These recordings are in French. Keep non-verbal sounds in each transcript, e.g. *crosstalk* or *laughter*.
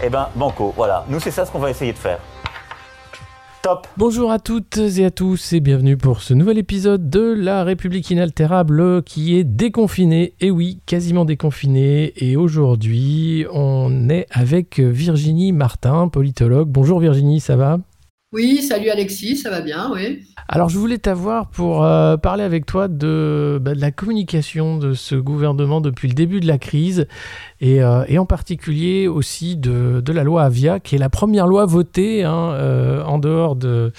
Eh ben, banco, voilà. Nous, c'est ça ce qu'on va essayer de faire. Top Bonjour à toutes et à tous et bienvenue pour ce nouvel épisode de La République inaltérable qui est déconfinée. Et oui, quasiment déconfinée. Et aujourd'hui, on est avec Virginie Martin, politologue. Bonjour Virginie, ça va? Oui, salut Alexis, ça va bien, oui. Alors, je voulais t'avoir pour euh, parler avec toi de, bah, de la communication de ce gouvernement depuis le début de la crise et, euh, et en particulier aussi de, la loi Avia, qui est la première loi votée hein, euh, en dehors de,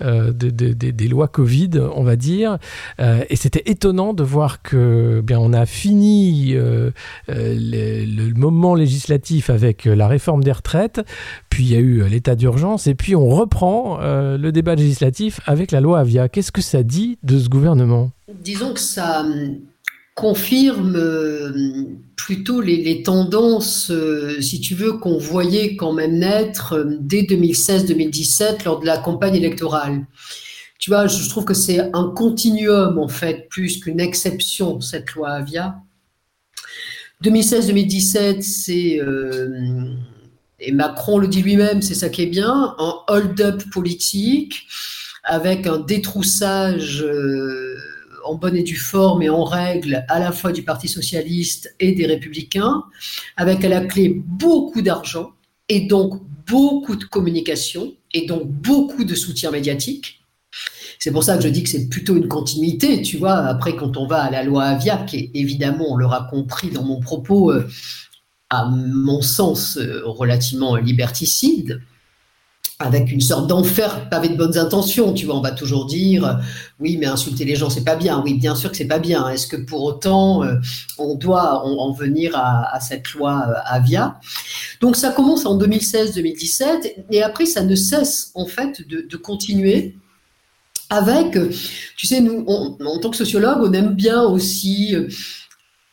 euh, de, de, des lois Covid, on va dire. Et c'était étonnant de voir que eh bien on a fini le, le, moment législatif avec la réforme des retraites, puis il y a eu l'état d'urgence, et puis on reprend le débat législatif avec la loi Avia. Qu'est-ce que ça dit de ce gouvernement? Disons que ça confirme plutôt les, tendances, euh, si tu veux, qu'on voyait quand même naître euh, dès 2016-2017 lors de la campagne électorale. Tu vois, je trouve que c'est un continuum, en fait, plus qu'une exception, cette loi Avia. 2016-2017, c'est, euh, et Macron le dit lui-même, c'est ça qui est bien, un hold-up politique avec un détroussage. Euh, en bonne et due forme et en règle à la fois du Parti socialiste et des républicains, avec à la clé beaucoup d'argent et donc beaucoup de communication et donc beaucoup de soutien médiatique. C'est pour ça que je dis que c'est plutôt une continuité, tu vois. Après, quand on va à la loi Avia, qui évidemment, on l'aura compris dans mon propos, euh, à mon sens, euh, relativement liberticide, avec une sorte d'enfer pavé de bonnes intentions, tu vois, on va toujours dire oui, mais insulter les gens c'est pas bien. Oui, bien sûr que c'est pas bien. Est-ce que pour autant euh, on doit en, en venir à, cette loi euh, Avia? Donc ça commence en 2016-2017 et après ça ne cesse en fait de, continuer avec, tu sais, nous en tant que sociologue, on aime bien aussi euh,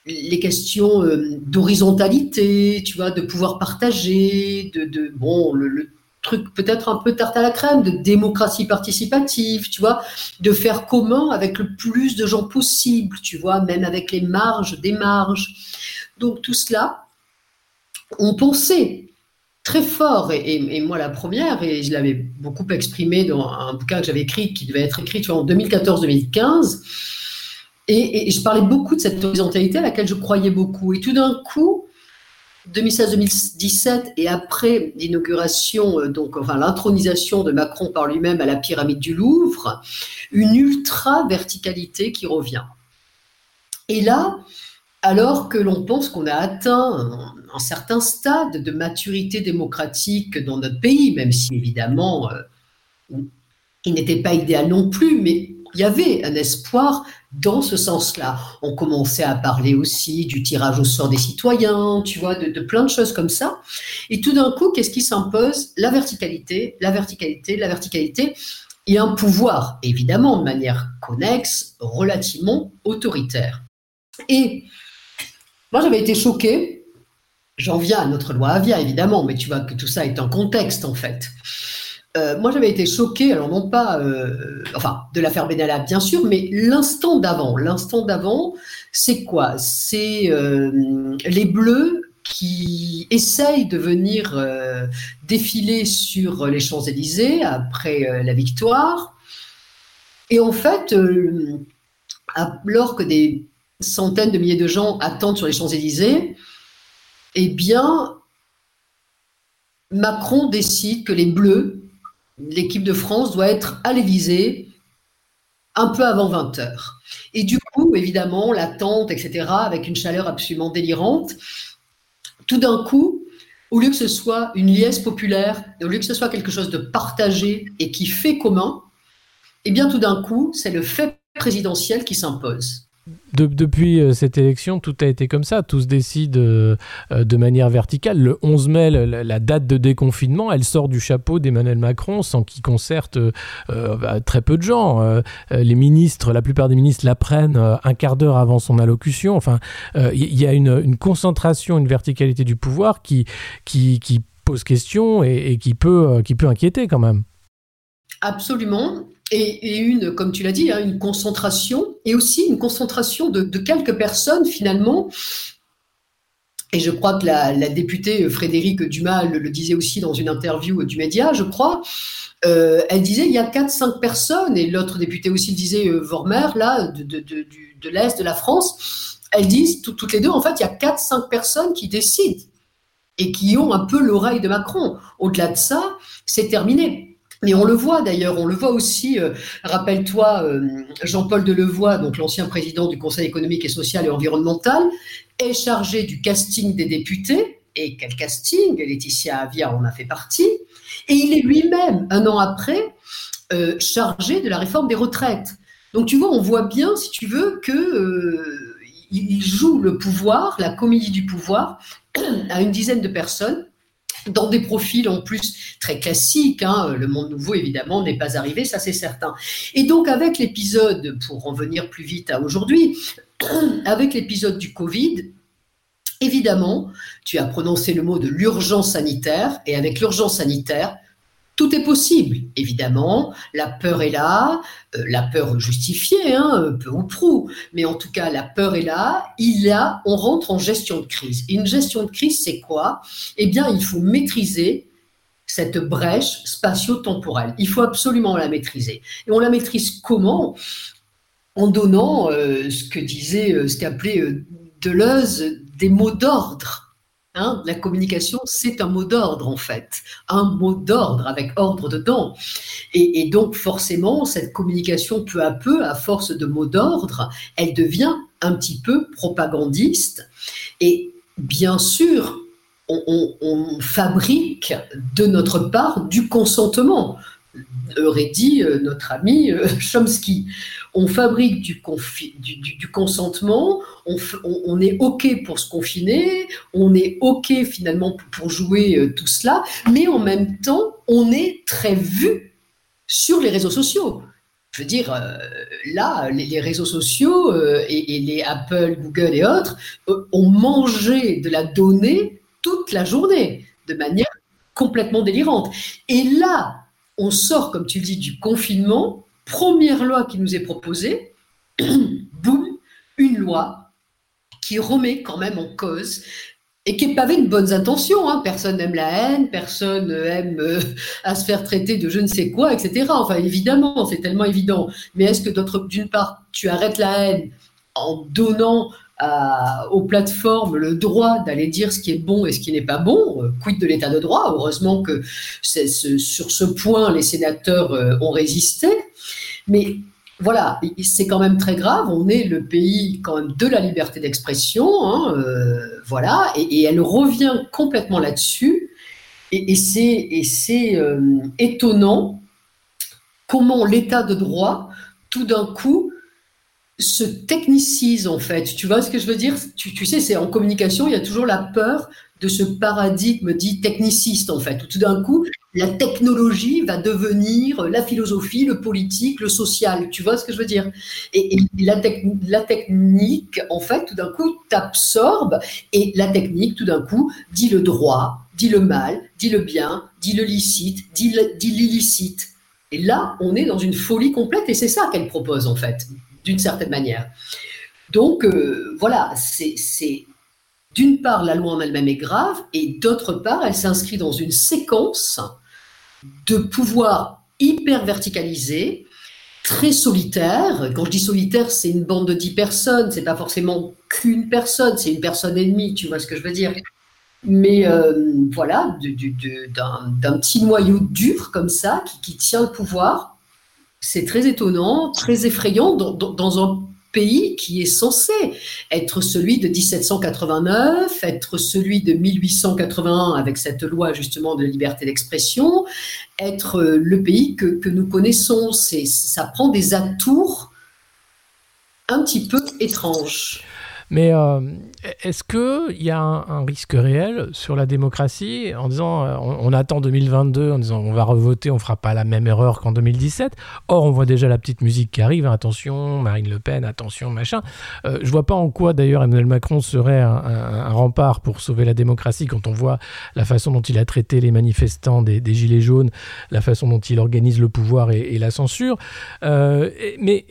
les questions d'horizontalité, tu vois, de pouvoir partager, de, bon, le truc peut-être un peu tarte à la crème, de démocratie participative, tu vois, de faire commun avec le plus de gens possible, tu vois, même avec les marges, des marges. Donc tout cela, on pensait très fort, et, moi la première, et je l'avais beaucoup exprimé dans un bouquin que j'avais écrit, qui devait être écrit en 2014-2015, et, et je parlais beaucoup de cette horizontalité à laquelle je croyais beaucoup. Et tout d'un coup, 2016-2017 et après l'inauguration, euh, donc enfin l'intronisation de Macron par lui-même à la pyramide du Louvre, une ultra verticalité qui revient. Et là, alors que l'on pense qu'on a atteint un, un, certain stade de maturité démocratique dans notre pays, même si évidemment euh, il n'était pas idéal non plus, mais il y avait un espoir dans ce sens-là. On commençait à parler aussi du tirage au sort des citoyens, tu vois, de, plein de choses comme ça. Et tout d'un coup, qu'est-ce qui s'impose? La verticalité, la verticalité, la verticalité. Et un pouvoir, évidemment, de manière connexe, relativement autoritaire. Et moi, j'avais été choquée. J'en viens à notre loi Avia, évidemment, mais tu vois que tout ça est un contexte, en fait. Euh, moi, j'avais été choquée, alors non pas, euh, enfin, de l'affaire Benalla, bien sûr, mais l'instant d'avant. L'instant d'avant, c'est quoi? C'est euh, les Bleus qui essayent de venir défiler sur les Champs-Élysées après la victoire. Et en fait, alors que des centaines de milliers de gens attendent sur les Champs-Élysées, eh bien, Macron décide que les Bleus l'équipe de France doit être à l'Élysée un peu avant 20 heures. Et du coup, évidemment, l'attente, etc., avec une chaleur absolument délirante, tout d'un coup, au lieu que ce soit une liesse populaire, au lieu que ce soit quelque chose de partagé et qui fait commun, eh bien, tout d'un coup, c'est le fait présidentiel qui s'impose. Depuis euh, cette élection, tout a été comme ça. Tout se décide euh, euh, de manière verticale. Le 11 mai, la, date de déconfinement, elle sort du chapeau d'Emmanuel Macron sans qu'il concerte bah, très peu de gens. les ministres, la plupart des ministres l'apprennent un quart d'heure avant son allocution. Enfin, il y, a une, concentration, une verticalité du pouvoir qui, pose question et, qui peut inquiéter quand même. Absolument et, une, comme tu l'as dit, hein, une concentration, et aussi une concentration de, quelques personnes finalement. Et je crois que la, députée Frédéric Dumas le, disait aussi dans une interview du média, je crois. Euh, elle disait il y a 4-5 personnes, et l'autre député aussi le disait, euh, Vormer, là, de, de l'Est de la France. Elles disent toutes les deux, en fait, il y a 4-5 personnes qui décident et qui ont un peu l'oreille de Macron. Au-delà de ça, c'est terminé. Mais on le voit d'ailleurs, on le voit aussi, euh, rappelle-toi, euh, Jean-Paul Delevoye, donc l'ancien président du Conseil économique et social et environnemental, est chargé du casting des députés. Et quel casting? Laetitia Avia en a fait partie. Et il est lui-même, un an après, euh, chargé de la réforme des retraites. Donc tu vois, on voit bien, si tu veux, que il joue le pouvoir, la comédie du pouvoir, *clears throat* à une dizaine de personnes dans des profils en plus très classiques. Hein. Le monde nouveau, évidemment, n'est pas arrivé, ça c'est certain. Et donc avec l'épisode, pour en venir plus vite à aujourd'hui, *clears throat* avec l'épisode du Covid, évidemment, tu as prononcé le mot de l'urgence sanitaire, et avec l'urgence sanitaire, tout est possible, évidemment. La peur est là, euh, la peur justifiée, hein, peu ou prou, mais en tout cas, la peur est là. Il y a, on rentre en gestion de crise. une gestion de crise, c'est quoi? Eh bien, il faut maîtriser cette brèche spatio-temporelle. Il faut absolument la maîtriser. Et on la maîtrise comment? En donnant euh, ce que disait, euh, ce qu'appelait Deleuze, des mots d'ordre Hein, la communication, c'est un mot d'ordre en fait, un mot d'ordre avec ordre dedans. Et, donc forcément, cette communication, peu à peu, à force de mots d'ordre, elle devient un petit peu propagandiste. Et bien sûr, on fabrique de notre part du consentement aurait dit euh, notre ami euh, Chomsky. On fabrique du, consentement, on, est OK pour se confiner, on est OK finalement pour, jouer euh, tout cela, mais en même temps, on est très vu sur les réseaux sociaux. Je veux dire, là, les, réseaux sociaux et, les Apple, Google et autres ont mangé de la donnée toute la journée de manière complètement délirante. Et là, on sort, comme tu le dis, du confinement, première loi qui nous est proposée, *clears throat* boum, une loi qui remet quand même en cause et qui est avec de bonnes intentions. Hein. Personne n'aime la haine, personne aime euh, à se faire traiter de je ne sais quoi, etc. Enfin, évidemment, c'est tellement évident. Mais est-ce que d'une part, tu arrêtes la haine en donnant aux plateformes le droit d'aller dire ce qui est bon et ce qui n'est pas bon, euh, quid de l'état de droit? Heureusement que sur ce point, les sénateurs euh, ont résisté. Mais voilà, c'est quand même très grave. On est le pays quand même de la liberté d'expression, hein, euh, voilà, et, elle revient complètement là-dessus. Et, et c'est étonnant comment l'état de droit, tout d'un coup, se technicise en fait. Tu vois ce que je veux dire? Tu, sais, c'est en communication, il y a toujours la peur de ce paradigme dit techniciste en fait, où tout d'un coup, la technologie va devenir la philosophie, le politique, le social. Tu vois ce que je veux dire? Et, la, la, technique, en fait, tout d'un coup, t'absorbe et la technique, tout d'un coup, dit le droit, dit le mal, dit le bien, dit le licite, dit l'illicite. Et là, on est dans une folie complète et c'est ça qu'elle propose en fait d'une certaine manière. Donc euh, voilà, c'est d'une part la loi en elle-même est grave et d'autre part elle s'inscrit dans une séquence de pouvoir hyper verticalisé, très solitaire. Quand je dis solitaire, c'est une bande de dix personnes, c'est pas forcément qu'une personne, c'est une personne et demie, tu vois ce que je veux dire. Mais euh, voilà, d'un petit noyau dur comme ça qui, qui tient le pouvoir c'est très étonnant, très effrayant dans, un pays qui est censé être celui de 1789, être celui de 1881 avec cette loi justement de liberté d'expression, être le pays que, nous connaissons. Ça prend des atours un petit peu étrange. Mais euh, est-ce qu'il y a un, risque réel sur la démocratie en disant euh, on, attend 2022 en disant on va revoter, on fera pas la même erreur qu'en 2017 Or, on voit déjà la petite musique qui arrive attention, Marine Le Pen, attention, machin. Euh, je vois pas en quoi d'ailleurs Emmanuel Macron serait un, rempart pour sauver la démocratie quand on voit la façon dont il a traité les manifestants des, Gilets jaunes, la façon dont il organise le pouvoir et, la censure. mais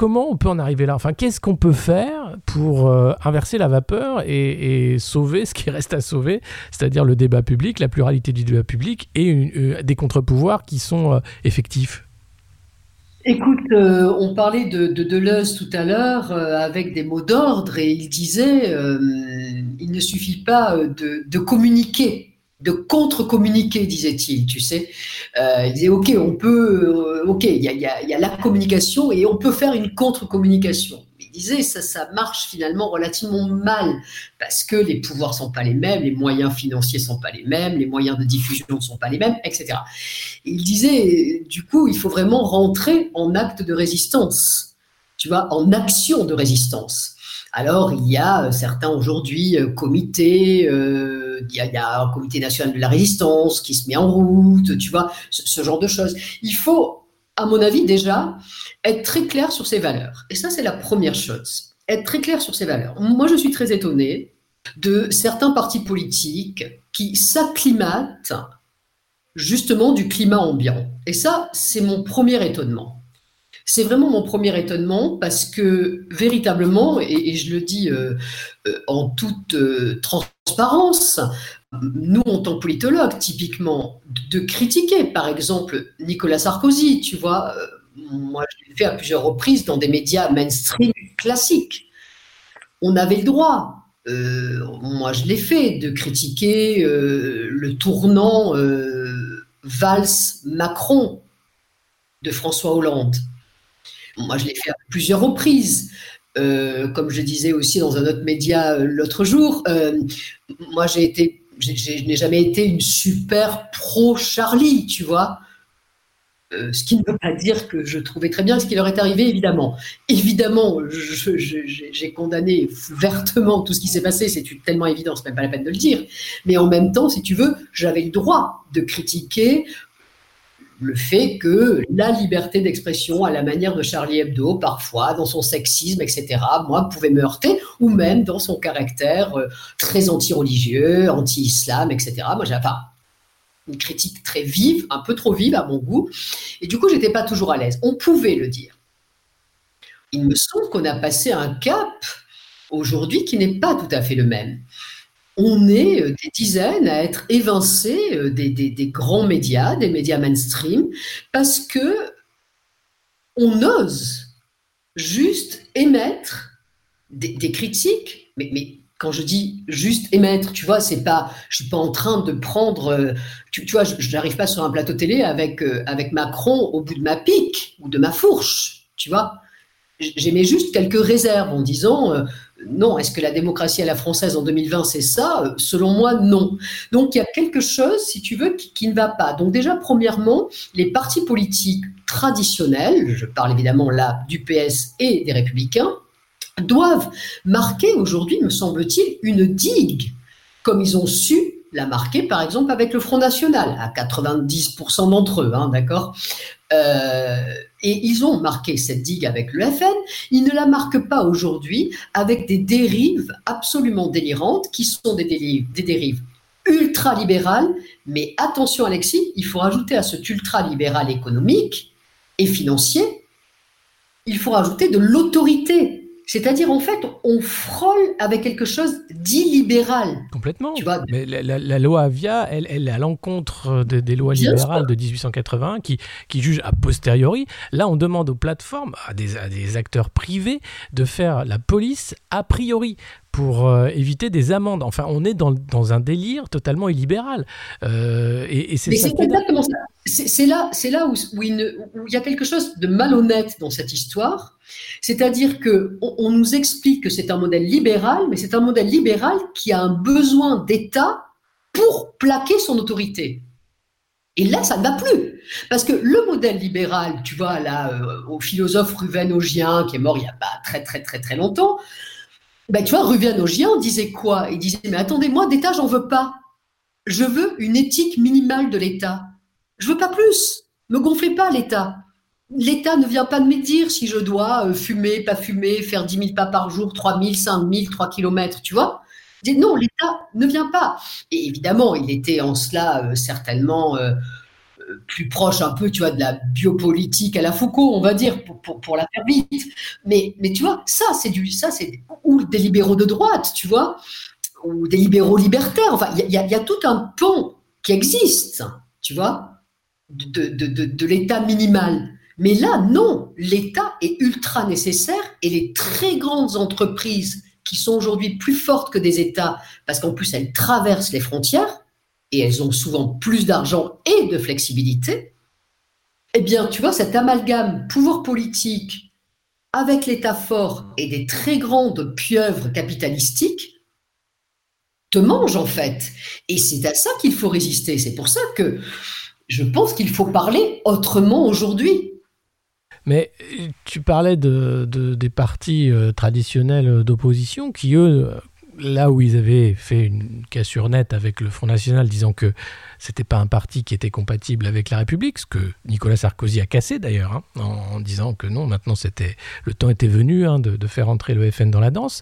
comment on peut en arriver là? Enfin, qu'est-ce qu'on peut faire pour euh, inverser la vapeur et, sauver ce qui *laughs* reste à sauver, c'est-à-dire le débat public, la pluralité du débat public et euh, des contre-pouvoirs qui sont euh, effectifs? Écoute, on parlait de, de Deleuze tout à l'heure avec des mots d'ordre et il disait il ne suffit pas de communiquer de contre-communiquer, disait-il, tu sais. Euh, il disait, OK, on peut, euh, OK, il y a, la communication et on peut faire une contre-communication. Il disait, ça, ça marche finalement relativement mal parce que les pouvoirs sont pas les mêmes, les moyens financiers sont pas les mêmes, les moyens de diffusion ne sont pas les mêmes, etc. il disait, du coup, il faut vraiment rentrer en acte de résistance, tu vois, en action de résistance. Alors, il y a euh, certains aujourd'hui comités, il y, a, un comité national de la résistance qui se met en route, tu vois, ce, genre de choses. Il faut, à mon avis, déjà être très clair sur ses valeurs. Et ça, c'est la première chose. Être très clair sur ses valeurs. Moi, je suis très étonné de certains partis politiques qui s'acclimatent justement du climat ambiant. Et ça, c'est mon premier étonnement. C'est vraiment mon premier étonnement parce que véritablement, et, je le dis euh, euh, en toute euh, transparence, nous, en tant que politologues, typiquement, de critiquer, par exemple, Nicolas Sarkozy, tu vois, moi, je l'ai fait à plusieurs reprises dans des médias mainstream classiques. On avait le droit, moi je l'ai fait, de critiquer le tournant Valls-Macron de François Hollande. Moi, je l'ai fait à plusieurs reprises. Euh, comme je disais aussi dans un autre média euh, l'autre jour, euh, moi, j'ai été, je n'ai jamais été une super pro Charlie, tu vois. ce qui ne veut pas dire que je trouvais très bien ce qui leur est arrivé, évidemment. Évidemment, j'ai condamné vertement tout ce qui s'est passé, c'est tellement évident, c'est même pas la peine de le dire. Mais en même temps, si tu veux, j'avais le droit de critiquer le fait que la liberté d'expression à la manière de Charlie Hebdo, parfois, dans son sexisme, etc., moi, pouvait me heurter, ou même dans son caractère euh, très anti-religieux, anti-islam, etc. Moi, j'avais une critique très vive, un peu trop vive à mon goût, et du coup, j'étais pas toujours à l'aise. On pouvait le dire. Il me semble qu'on a passé un cap aujourd'hui qui n'est pas tout à fait le même on est euh, des dizaines à être évincés euh, des, grands médias, des médias mainstream, parce que on ose juste émettre des, critiques, mais, quand je dis juste émettre, tu vois, c'est pas, je suis pas en train de prendre, euh, tu, vois, je n'arrive pas sur un plateau télé avec, avec Macron au bout de ma pique ou de ma fourche, tu vois. J'émets juste quelques réserves en disant, non, est-ce que la démocratie à la française en 2020, c'est ça? Selon moi, non. Donc il y a quelque chose, si tu veux, qui, ne va pas. Donc déjà, premièrement, les partis politiques traditionnels, je parle évidemment là du PS et des républicains, doivent marquer aujourd'hui, me semble-t-il, une digue, comme ils ont su la marquer, par exemple, avec le Front National, à 90% d'entre eux, hein, d'accord? Euh, et ils ont marqué cette digue avec le FN, ils ne la marquent pas aujourd'hui avec des dérives absolument délirantes qui sont des dérives, ultra-libérales. Mais attention Alexis, il faut rajouter à cet ultra-libéral économique et financier, il faut rajouter de l'autorité c'est-à-dire, en fait, on frôle avec quelque chose d'illibéral. Complètement. Tu vois? Mais la, loi Avia, elle, elle est à l'encontre des lois libérales de 1881 qui, qui jugent a posteriori. Là, on demande aux plateformes, à des, à des acteurs privés, de faire la police a priori pour euh, éviter des amendes. Enfin, on est dans, dans un délire totalement illibéral. Euh, et, c'est exactement ça. C'est là, c'est là où, où, il y a quelque chose de malhonnête dans cette histoire. C'est-à-dire que on, nous explique que c'est un modèle libéral, mais c'est un modèle libéral qui a un besoin d'État pour plaquer son autorité. Et là, ça ne va plus. Parce que le modèle libéral, tu vois, là, euh, au philosophe Ruvenogien, qui est mort il n'y a pas très, très, très, très longtemps, ben, tu vois, Ruvenogien disait quoi? Il disait, mais attendez, moi, d'État, j'en veux pas. Je veux une éthique minimale de l'État. Je veux pas plus. Me gonflez pas, l'État. L'État ne vient pas de me dire si je dois euh, fumer, pas fumer, faire 10 000 pas par jour, 3 000, 5 000, 3 kilomètres, tu vois non, l'État ne vient pas. Et évidemment, il était en cela euh, certainement euh, plus proche un peu, tu vois, de la biopolitique à la Foucault, on va dire, pour, la faire vite. Mais, mais tu vois, ça, c'est du, ça, c'est ou des libéraux de droite, tu vois, ou des libéraux libertaires. Enfin, il y, a tout un pont qui existe, tu vois, de, de l'État minimal. Mais là, non, l'État est ultra nécessaire et les très grandes entreprises qui sont aujourd'hui plus fortes que des États, parce qu'en plus elles traversent les frontières, et elles ont souvent plus d'argent et de flexibilité, eh bien, tu vois, cet amalgame pouvoir politique avec l'État fort et des très grandes pieuvres capitalistiques te mange en fait. Et c'est à ça qu'il faut résister. C'est pour ça que je pense qu'il faut parler autrement aujourd'hui. Mais tu parlais de, des partis euh, traditionnels d'opposition qui, eux, là où ils avaient fait une cassure nette avec le Front National disant que c'était pas un parti qui était compatible avec la République, ce que Nicolas Sarkozy a cassé d'ailleurs, hein, en, disant que non, maintenant le temps était venu hein, de, faire entrer le FN dans la danse.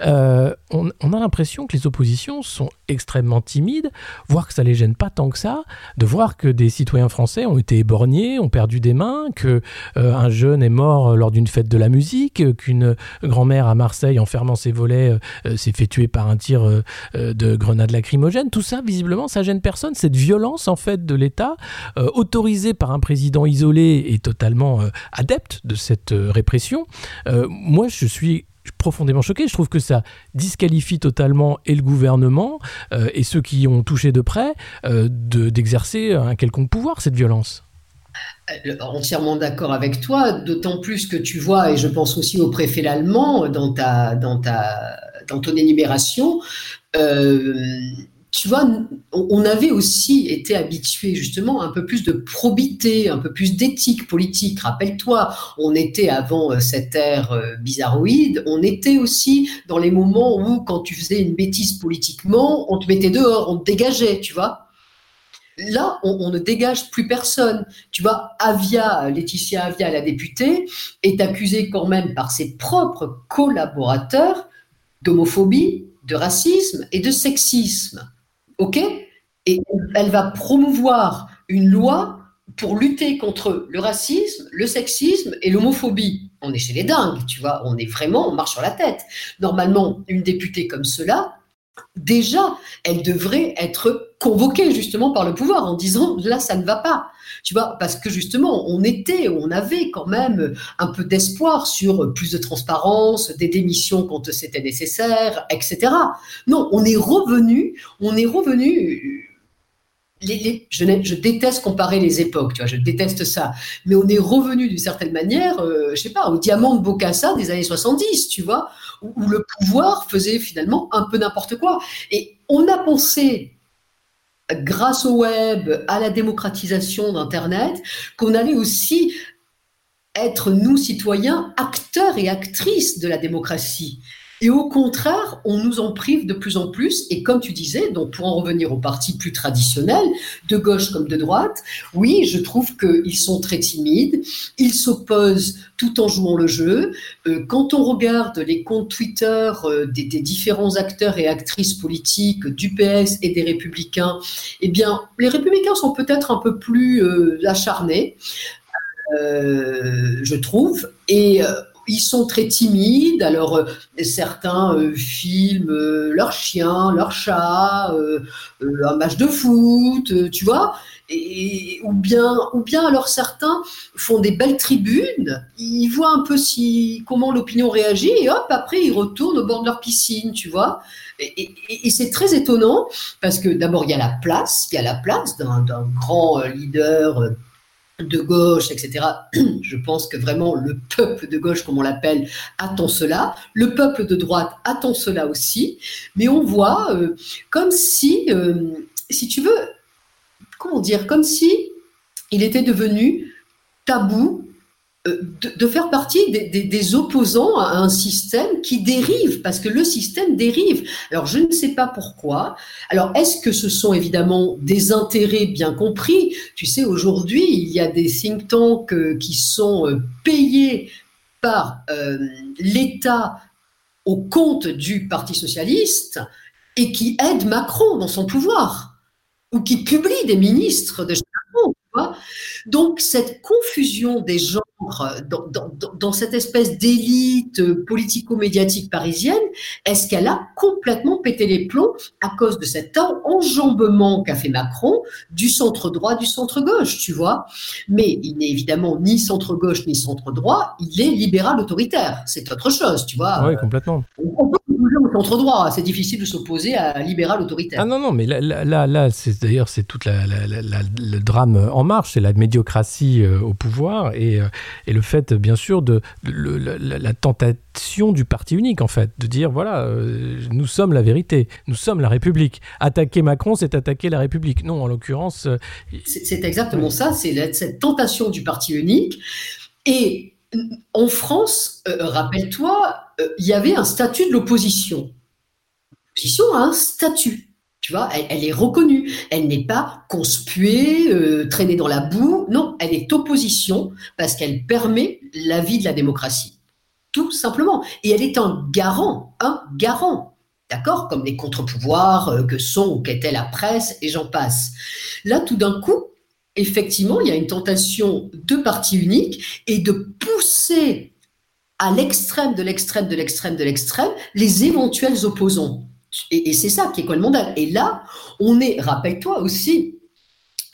Euh, on, a l'impression que les oppositions sont extrêmement timides, voire que ça les gêne pas tant que ça, de voir que des citoyens français ont été éborgnés, ont perdu des mains, que euh, un jeune est mort lors d'une fête de la musique, qu'une grand-mère à Marseille, en fermant ses volets, euh, s'est fait tuer par un tir de grenade lacrymogène. Tout ça, visiblement, ça gêne personne. C'est violence en fait de l'État, euh, autorisée par un président isolé et totalement euh, adepte de cette euh, répression. moi, je suis profondément choqué. Je trouve que ça disqualifie totalement et le gouvernement et ceux qui ont touché de près d'exercer un quelconque pouvoir, cette violence. Entièrement d'accord avec toi, d'autant plus que tu vois, et je pense aussi au préfet l'allemand dans, ta, dans, ta, dans ton énumération, tu vois, on avait aussi été habitué justement à un peu plus de probité, un peu plus d'éthique politique. Rappelle-toi, on était avant euh, cette ère euh, bizarroïde, on était aussi dans les moments où, quand tu faisais une bêtise politiquement, on te mettait dehors, on te dégageait, tu vois. Là, on, ne dégage plus personne. Tu vois, Avia, Laetitia Avia, la députée, est accusée quand même par ses propres collaborateurs d'homophobie, de racisme et de sexisme. OK? Et elle va promouvoir une loi pour lutter contre le racisme, le sexisme et l'homophobie. On est chez les dingues, tu vois, on est vraiment, on marche sur la tête. Normalement, une députée comme cela, déjà, elle devrait être convoquée justement par le pouvoir en disant là, ça ne va pas. Tu vois, parce que justement, on était, on avait quand même un peu d'espoir sur plus de transparence, des démissions quand c'était nécessaire, etc. Non, on est revenu, on est revenu. Je, déteste comparer les époques, je déteste ça. Mais on est revenu d'une certaine manière, euh, je sais pas, au diamant de Bocassa des années 70, tu vois, où, le pouvoir faisait finalement un peu n'importe quoi. Et on a pensé, grâce au web, à la démocratisation d'Internet, qu'on allait aussi être, nous, citoyens, acteurs et actrices de la démocratie. Et au contraire, on nous en prive de plus en plus. Et comme tu disais, donc pour en revenir aux partis plus traditionnels, de gauche comme de droite, oui, je trouve qu'ils sont très timides. Ils s'opposent tout en jouant le jeu. Euh, quand on regarde les comptes Twitter euh, des, différents acteurs et actrices politiques du PS et des Républicains, eh bien, les Républicains sont peut-être un peu plus euh, acharnés. je trouve. Et ils sont très timides. Alors, euh, certains euh, filment euh, leur chien, leur chat, un match de foot, tu vois. Et, ou bien, ou bien alors certains font des belles tribunes. Ils voient un peu si comment l'opinion réagit et hop après ils retournent au bord de leur piscine, tu vois. Et, et c'est très étonnant parce que d'abord il y a la place, il y a la place d'un grand leader de gauche, etc. *clears throat* Je pense que vraiment le peuple de gauche, comme on l'appelle, attend cela. Le peuple de droite attend cela aussi. Mais on voit euh, comme si, euh, si tu veux, comment dire, comme si il était devenu tabou euh, de, faire partie des, opposants à un système qui dérive, parce que le système dérive. Alors je ne sais pas pourquoi. Alors est-ce que ce sont évidemment des intérêts bien compris? Tu sais, aujourd'hui, il y a des think tanks euh, qui sont euh, payés par l'État au compte du Parti socialiste et qui aident Macron dans son pouvoir, ou qui publient des ministres de Macron. Donc cette confusion des genres dans, dans, cette espèce d'élite politico-médiatique parisienne, est-ce qu'elle a complètement pété les plombs à cause de cet enjambement qu'a fait Macron du centre droit, du centre gauche, tu vois? Mais il n'est évidemment ni centre gauche ni centre droit, il est libéral autoritaire. C'est autre chose, tu vois. Oui, complètement. On peut au centre droit, c'est difficile de s'opposer à libéral autoritaire. Ah non, non, mais là, là, là c'est d'ailleurs c'est toute la, le drame en marche, c'est la médiocratie euh, au pouvoir et, euh, et, le fait, bien sûr, de, la, tentation du parti unique, en fait, de dire voilà, euh, nous sommes la vérité, nous sommes la République. Attaquer Macron, c'est attaquer la République. Non, en l'occurrence. c'est exactement ça, c'est cette tentation du parti unique. Et en France, rappelle-toi, il y avait un statut de l'opposition. L'opposition a un statut. Tu vois, elle, est reconnue. Elle n'est pas conspuée, euh, traînée dans la boue. Non, elle est opposition parce qu'elle permet la vie de la démocratie. Tout simplement. Et elle est un garant, un garant. D'accord Comme les contre-pouvoirs euh, que sont ou qu'était la presse et j'en passe. Là, tout d'un coup, effectivement, il y a une tentation de parti unique et de pousser à l'extrême de l'extrême de l'extrême de l'extrême les éventuels opposants. Et, c'est ça qui est quoi le mondial. Et là, on est, rappelle-toi aussi,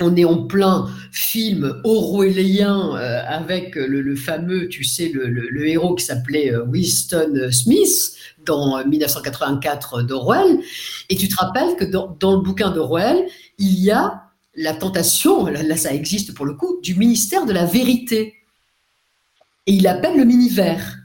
on est en plein film orwellien euh, avec le, fameux, tu sais, le, héros qui s'appelait euh, Winston Smith dans 1984 d'Orwell. Et tu te rappelles que dans, le bouquin d'Orwell, il y a la tentation, là, ça existe pour le coup, du ministère de la vérité. Et il appelle le mini-vert.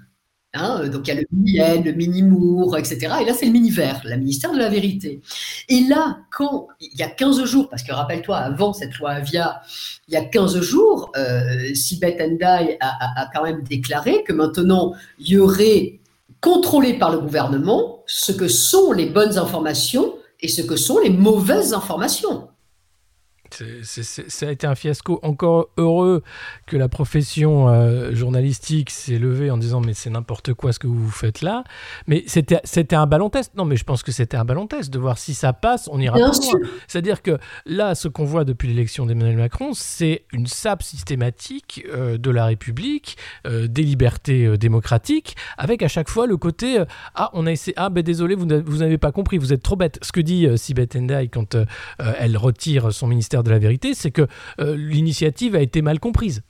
Hein, donc il y a le mini le mini-mour, etc. Et là, c'est le mini-vert, la ministère de la vérité. Et là, quand il y a 15 jours, parce que rappelle-toi, avant cette loi Avia, il y a 15 jours, euh, Sibeth Endai a, quand même déclaré que maintenant, il y aurait contrôlé par le gouvernement ce que sont les bonnes informations et ce que sont les mauvaises informations ça a été un fiasco. Encore heureux que la profession euh, journalistique s'est levée en disant mais c'est n'importe quoi ce que vous faites là. Mais c'était c'était un ballon test. Non, mais je pense que c'était un ballon test de voir si ça passe, on ira plus loin. C'est-à-dire que là, ce qu'on voit depuis l'élection d'Emmanuel Macron, c'est une sape systématique euh, de la République, euh, des libertés démocratiques, avec à chaque fois le côté ah on a essayé ah ben désolé vous n'avez pas compris, vous êtes trop bête. Ce que dit Sibeth Endai quand elle retire son ministère de la vérité, c'est que euh, l'initiative a été mal comprise.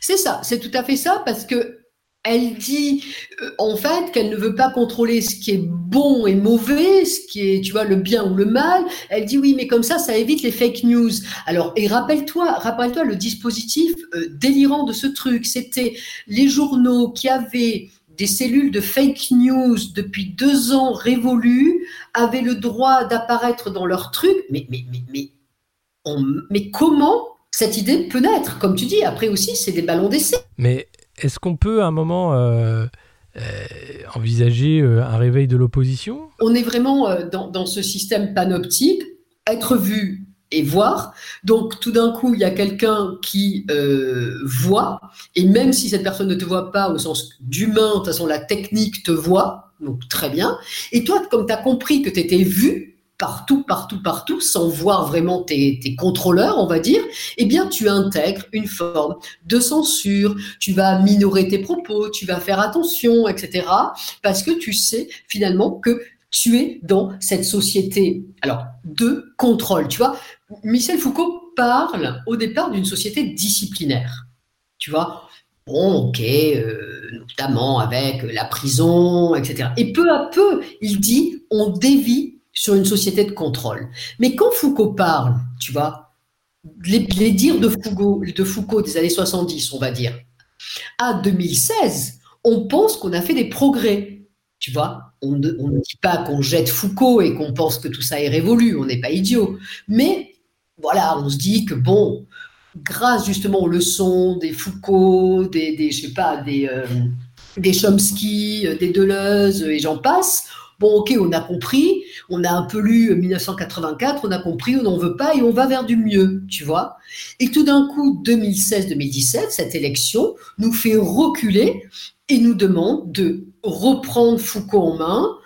C'est ça, c'est tout à fait ça, parce que elle dit euh, en fait qu'elle ne veut pas contrôler ce qui est bon et mauvais, ce qui est, tu vois, le bien ou le mal. Elle dit oui, mais comme ça, ça évite les fake news. Alors, et rappelle-toi, rappelle-toi le dispositif euh, délirant de ce truc. C'était les journaux qui avaient des cellules de fake news depuis deux ans révolues avaient le droit d'apparaître dans leur truc. Mais, mais, mais, mais mais comment cette idée peut naître? Comme tu dis, après aussi, c'est des ballons d'essai. Mais est-ce qu'on peut à un moment euh, euh, envisager euh, un réveil de l'opposition? On est vraiment dans, ce système panoptique, être vu et voir. Donc tout d'un coup, il y a quelqu'un qui voit, et même si cette personne ne te voit pas au sens d'humain, de toute façon la technique te voit, donc très bien. Et toi, comme tu as compris que tu étais vu, partout, partout, partout, sans voir vraiment tes, contrôleurs, on va dire, eh bien, tu intègres une forme de censure, tu vas minorer tes propos, tu vas faire attention, etc., parce que tu sais finalement que tu es dans cette société, alors, de contrôle, tu vois. Michel Foucault parle au départ d'une société disciplinaire, tu vois. Bon, ok, euh, notamment avec la prison, etc. Et peu à peu, il dit, on dévie sur une société de contrôle. Mais quand Foucault parle, tu vois, les, dires de Foucault, de Foucault des années 70, on va dire, à 2016, on pense qu'on a fait des progrès. Tu vois, on ne, dit pas qu'on jette Foucault et qu'on pense que tout ça est révolu, on n'est pas idiot. Mais voilà, on se dit que bon, grâce justement aux leçons des Foucault, des, des je sais pas, des, euh, des Chomsky, euh, des Deleuze et j'en passe. Bon, ok, on a compris, on a un peu lu 1984, on a compris, on n'en veut pas et on va vers du mieux, tu vois. Et tout d'un coup, 2016-2017, cette élection nous fait reculer et nous demande de reprendre Foucault en main,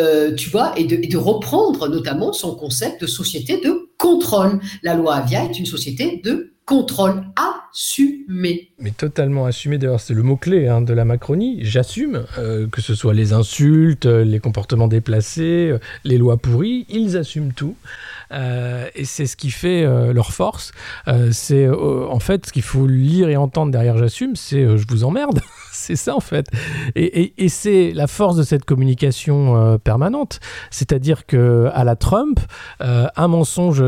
euh, tu vois, et de, reprendre notamment son concept de société de contrôle. La loi Avia est une société de contrôle assumé. Mais totalement assumé, d'ailleurs c'est le mot-clé hein, de la Macronie, j'assume, euh, que ce soit les insultes, les comportements déplacés, euh, les lois pourries, ils assument tout. Euh, et c'est ce qui fait euh, leur force. Euh, c'est euh, en fait ce qu'il faut lire et entendre derrière j'assume, c'est je vous emmerde. *laughs* c'est ça en fait. Et, et, et c'est la force de cette communication permanente. C'est-à-dire que à la Trump, un mensonge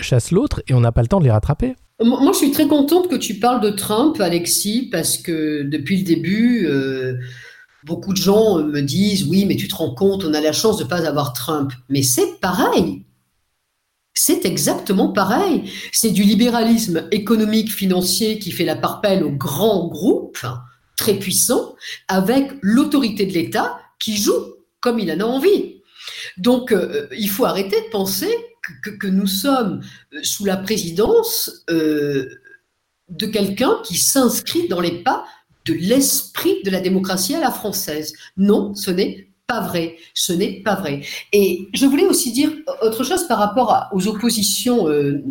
chasse l'autre et on n'a pas le temps de les rattraper. Moi, je suis très contente que tu parles de Trump, Alexis, parce que depuis le début, euh, beaucoup de gens me disent oui, mais tu te rends compte, on a la chance de ne pas avoir Trump. Mais c'est pareil. C'est exactement pareil. C'est du libéralisme économique, financier qui fait la parpelle aux grands groupes très puissants, avec l'autorité de l'État qui joue comme il en a envie. Donc, euh, il faut arrêter de penser que, nous sommes euh, sous la présidence euh, de quelqu'un qui s'inscrit dans les pas de l'esprit de la démocratie à la française. Non, ce n'est pas vrai. Ce n'est pas vrai. Et je voulais aussi dire autre chose par rapport aux oppositions, euh,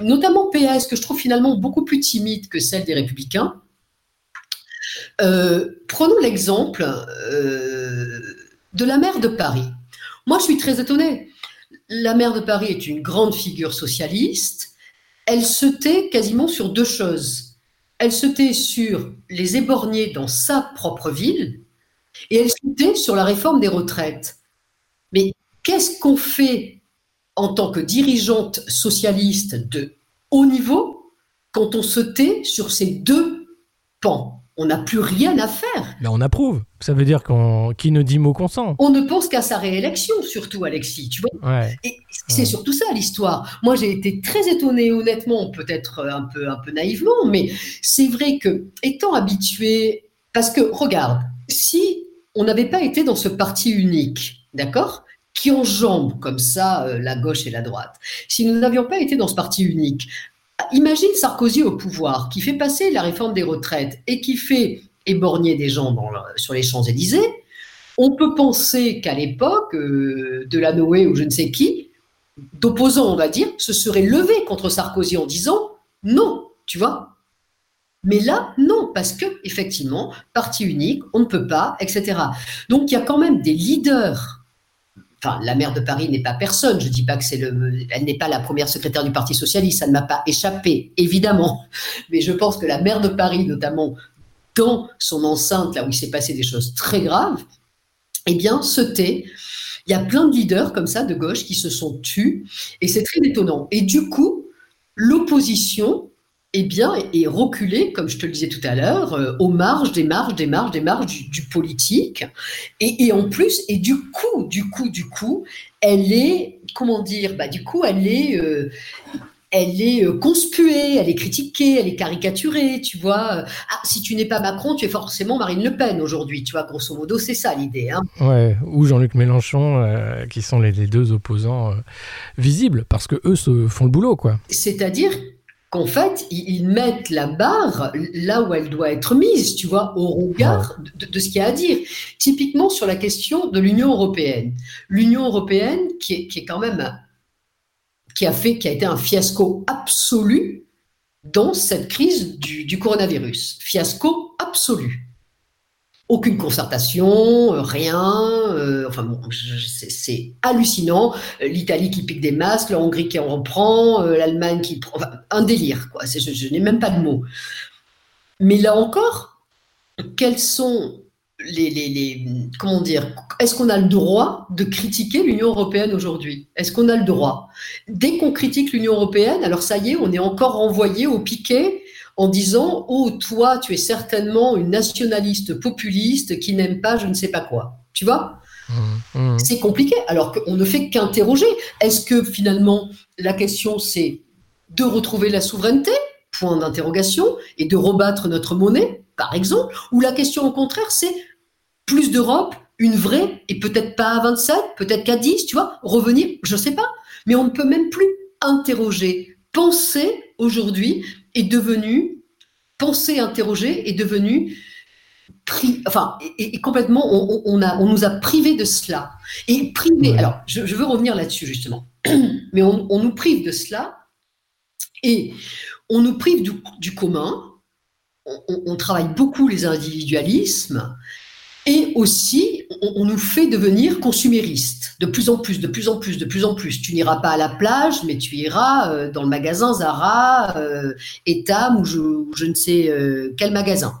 notamment PS, que je trouve finalement beaucoup plus timide que celle des républicains. Prenons l'exemple de la maire de Paris. Moi, je suis très étonnée la maire de Paris est une grande figure socialiste. Elle se tait quasiment sur deux choses. Elle se tait sur les éborgnés dans sa propre ville et elle se tait sur la réforme des retraites. Mais qu'est-ce qu'on fait en tant que dirigeante socialiste de haut niveau quand on se tait sur ces deux pans? On n'a plus rien à faire. Mais on approuve. Ça veut dire qu'on qui ne dit mot consent. On ne pense qu'à sa réélection, surtout, Alexis. Tu vois ouais. Et c'est ouais. surtout ça l'histoire. Moi, j'ai été très étonnée, honnêtement, peut-être un peu, un peu naïvement, mais c'est vrai que, étant habitué, parce que regarde, si on n'avait pas été dans ce parti unique, d'accord qui enjambe comme ça euh, la gauche et la droite. Si nous n'avions pas été dans ce parti unique, Imagine Sarkozy au pouvoir, qui fait passer la réforme des retraites et qui fait éborgner des gens sur les Champs-Élysées. On peut penser qu'à l'époque, euh, de la Noé ou je ne sais qui, d'opposants, on va dire, se serait levé contre Sarkozy en disant non, tu vois. Mais là, non, parce que effectivement, parti unique, on ne peut pas, etc. Donc il y a quand même des leaders enfin, la maire de Paris n'est pas personne. Je dis pas que c'est le, elle n'est pas la première secrétaire du Parti socialiste. Ça ne m'a pas échappé, évidemment. Mais je pense que la maire de Paris, notamment dans son enceinte, là où il s'est passé des choses très graves, eh bien, se tait. Il y a plein de leaders comme ça de gauche qui se sont tus, et c'est très étonnant. Et du coup, l'opposition eh bien, est reculé, comme je te le disais tout à l'heure, euh, aux marges des marges des marges des marges du, du politique. Et, et, en plus, et du coup, du coup, du coup, elle est, comment dire, bah, du coup, elle est, euh, elle est euh, conspuée, elle est critiquée, elle est caricaturée, tu vois. Ah, si tu n'es pas Macron, tu es forcément Marine Le Pen aujourd'hui, tu vois, grosso modo, c'est ça l'idée. Hein. Ouais, ou Jean-Luc Mélenchon, euh, qui sont les, les deux opposants visibles, parce que eux se font le boulot, quoi. C'est-à-dire qu'en fait, ils mettent la barre là où elle doit être mise, tu vois, au regard de, de ce qu'il y a à dire. Typiquement sur la question de l'Union européenne. L'Union européenne, qui est, qui est, quand même, qui a fait, qui a été un fiasco absolu dans cette crise du, du coronavirus. Fiasco absolu aucune concertation, rien. Euh, enfin c'est hallucinant. L'Italie qui pique des masques, la Hongrie qui en reprend, euh, l'Allemagne qui prend. Un délire, quoi. Je, n'ai même pas de mots. Mais là encore, quels sont les, les, les comment dire Est-ce qu'on a le droit de critiquer l'Union européenne aujourd'hui? Est-ce qu'on a le droit? Dès qu'on critique l'Union européenne, alors ça y est, on est encore renvoyé au piquet en disant Oh, toi, tu es certainement une nationaliste populiste qui n'aime pas je ne sais pas quoi. Tu vois? Mmh, mmh. C'est compliqué, alors qu'on ne fait qu'interroger. Est-ce que finalement, la question, c'est de retrouver la souveraineté? Point d'interrogation, et de rebattre notre monnaie, par exemple. Ou la question, au contraire, c'est plus d'Europe, une vraie, et peut-être pas à 27, peut-être qu'à 10, tu vois, revenir, je ne sais pas. Mais on ne peut même plus interroger. Penser, aujourd'hui, est devenu, penser, interroger, est devenu enfin, et, complètement, on, a, on nous a privés de cela. Et privé, alors, je, veux revenir là-dessus justement, *clears throat* mais on, nous prive de cela et on nous prive du, commun. On, travaille beaucoup les individualismes et aussi on, nous fait devenir consuméristes de plus en plus, de plus en plus, de plus en plus. Tu n'iras pas à la plage, mais tu iras euh, dans le magasin Zara, euh, Etam ou je, ne sais euh, quel magasin.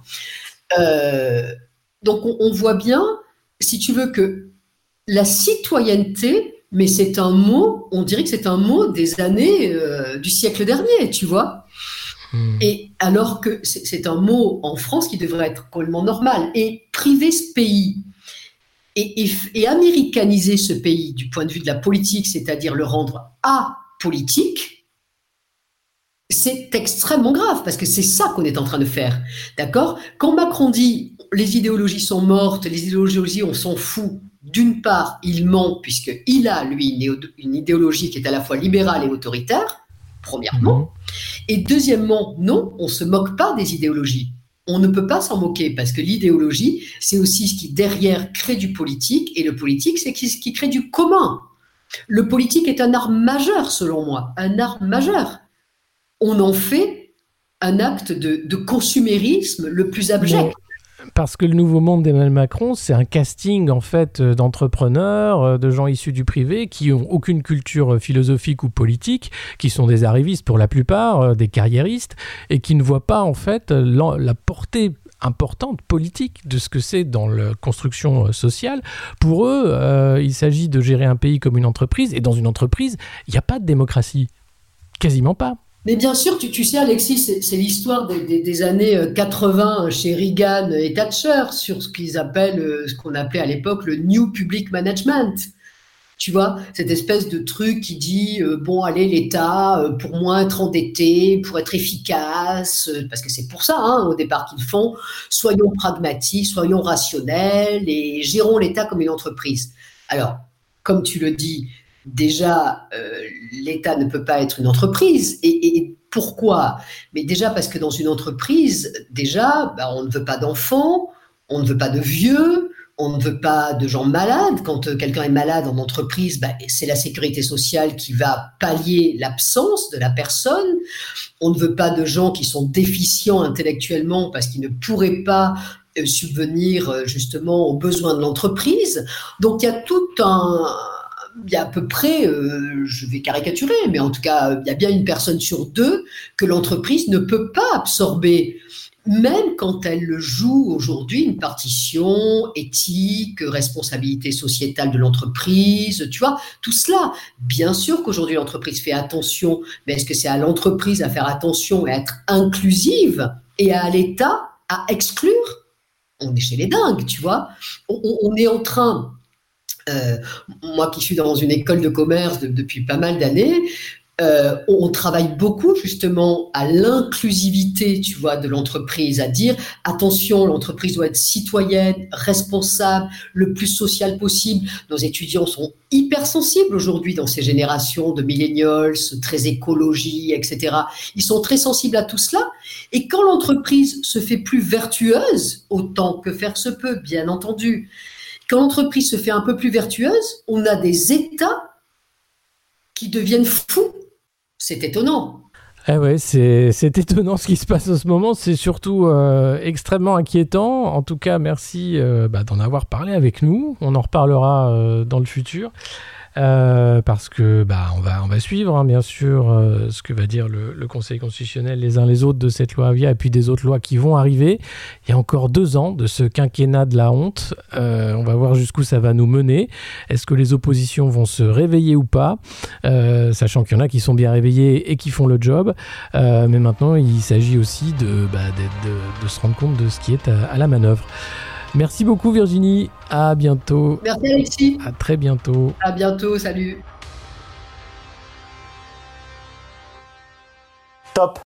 Euh, donc on, voit bien, si tu veux, que la citoyenneté, mais c'est un mot, on dirait que c'est un mot des années euh, du siècle dernier, tu vois. Hmm. Et alors que c'est un mot en France qui devrait être complètement normal. Et priver ce pays et, et, américaniser ce pays du point de vue de la politique, c'est-à-dire le rendre apolitique, c'est extrêmement grave parce que c'est ça qu'on est en train de faire. D'accord? Quand Macron dit les idéologies sont mortes, les idéologies, on s'en fout, d'une part, il ment puisqu'il a, lui, une idéologie qui est à la fois libérale et autoritaire, premièrement. Mhm. Et deuxièmement, non, on ne se moque pas des idéologies. On ne peut pas s'en moquer parce que l'idéologie, c'est aussi ce qui derrière crée du politique et le politique, c'est ce qui crée du commun. Le politique est un art majeur, selon moi, un art majeur on en fait un acte de, consumérisme le plus abject. Parce que le nouveau monde d'Emmanuel Macron, c'est un casting en fait euh, d'entrepreneurs, euh, de gens issus du privé qui ont aucune culture philosophique ou politique, qui sont des arrivistes pour la plupart, euh, des carriéristes, et qui ne voient pas en fait la, portée importante politique de ce que c'est dans la construction sociale. Pour eux, il s'agit de gérer un pays comme une entreprise, et dans une entreprise, il n'y a pas de démocratie. Quasiment pas. Mais bien sûr, tu, sais, Alexis, c'est l'histoire des, années 80 euh, chez Reagan et Thatcher sur ce qu'ils appellent, euh, ce qu'on appelait à l'époque le New Public Management. Tu vois, cette espèce de truc qui dit euh, bon, allez, l'État, pour moins être endetté, pour être efficace, parce que c'est pour ça, hein, au départ, qu'ils font, soyons pragmatiques, soyons rationnels et gérons l'État comme une entreprise. Alors, comme tu le dis, déjà, euh, l'État ne peut pas être une entreprise. Et, pourquoi? Mais déjà parce que dans une entreprise, déjà, bah, on ne veut pas d'enfants, on ne veut pas de vieux, on ne veut pas de gens malades. Quand euh, quelqu'un est malade en entreprise, bah, c'est la sécurité sociale qui va pallier l'absence de la personne. On ne veut pas de gens qui sont déficients intellectuellement parce qu'ils ne pourraient pas euh, subvenir justement aux besoins de l'entreprise. Donc il y a tout un il y a à peu près, euh, je vais caricaturer, mais en tout cas, il y a bien une personne sur deux que l'entreprise ne peut pas absorber, même quand elle joue aujourd'hui une partition éthique, responsabilité sociétale de l'entreprise, tu vois, tout cela. Bien sûr qu'aujourd'hui l'entreprise fait attention, mais est-ce que c'est à l'entreprise à faire attention et à être inclusive et à l'État à exclure? On est chez les dingues, tu vois. on est en train euh, moi qui suis dans une école de commerce depuis pas mal d'années, euh, on travaille beaucoup justement à l'inclusivité, tu vois, de l'entreprise, à dire attention, l'entreprise doit être citoyenne, responsable, le plus social possible. Nos étudiants sont hypersensibles aujourd'hui dans ces générations de millennials, très écologie, etc. Ils sont très sensibles à tout cela. Et quand l'entreprise se fait plus vertueuse, autant que faire se peut, bien entendu, quand l'entreprise se fait un peu plus vertueuse, on a des États qui deviennent fous. C'est étonnant. Eh ouais, c'est, étonnant ce qui se passe en ce moment. C'est surtout euh, extrêmement inquiétant. En tout cas, merci euh, bah, d'en avoir parlé avec nous. On en reparlera euh, dans le futur. Euh, parce que bah, on, va, on va suivre hein, bien sûr euh, ce que va dire le, Conseil constitutionnel les uns les autres de cette loi Avia et puis des autres lois qui vont arriver. Il y a encore deux ans de ce quinquennat de la honte. Euh, on va voir jusqu'où ça va nous mener. Est-ce que les oppositions vont se réveiller ou pas? Sachant qu'il y en a qui sont bien réveillés et qui font le job. mais maintenant, il s'agit aussi de, bah, de, se rendre compte de ce qui est à la manœuvre. Merci beaucoup Virginie, à bientôt. Merci Alexis. À très bientôt. À bientôt, salut. Top